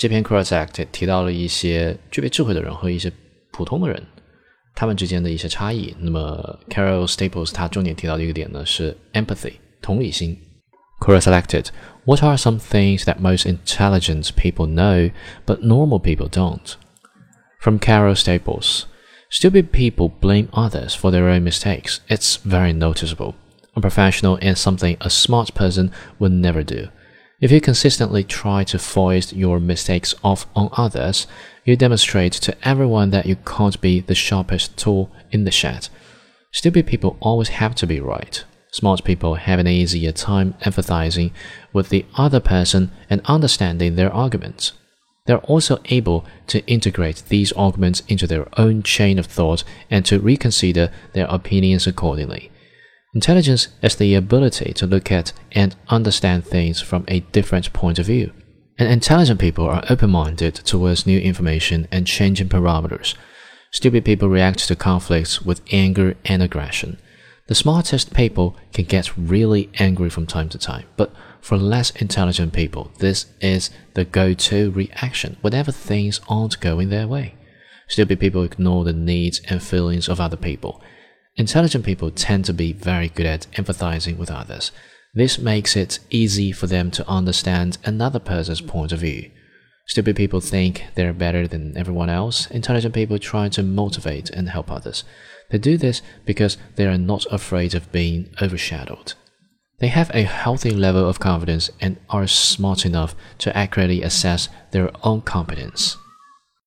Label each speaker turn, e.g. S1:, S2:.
S1: 这篇 Cross Act 提到了一些具备智慧的人和一些普通的人，他们之间的一些差异。那么 Carol Staples 他重点提到的一个点呢是 empathy 同理心。Quora selected What are some things that most intelligent people know but normal people don't? From Carol Staples Stupid people blame others for their own mistakes. It's very noticeable. Unprofessional and something a smart person would never do. If you consistently try to foist your mistakes off on others, you demonstrate to everyone that you can't be the sharpest tool in the shed. Stupid people always have to be right. Smart people have an easier time empathizing with the other person and understanding their arguments. They're also able to integrate these arguments into their own chain of thought and to reconsider their opinions accordingly. Intelligence is the ability to look at and understand things from a different point of view. And intelligent people are open minded towards new information and changing parameters. Stupid people react to conflicts with anger and aggression. The smartest people can get really angry from time to time, but for less intelligent people, this is the go to reaction whenever things aren't going their way. Stupid people ignore the needs and feelings of other people Intelligent people tend to be very good at empathizing with others. This makes it easy for them to understand another person's point of view. Stupid people think they're better than everyone else. Intelligent people try to motivate and help others. They do this because they are not afraid of being overshadowed. They have a healthy level of confidence and are smart enough to accurately assess their own competence.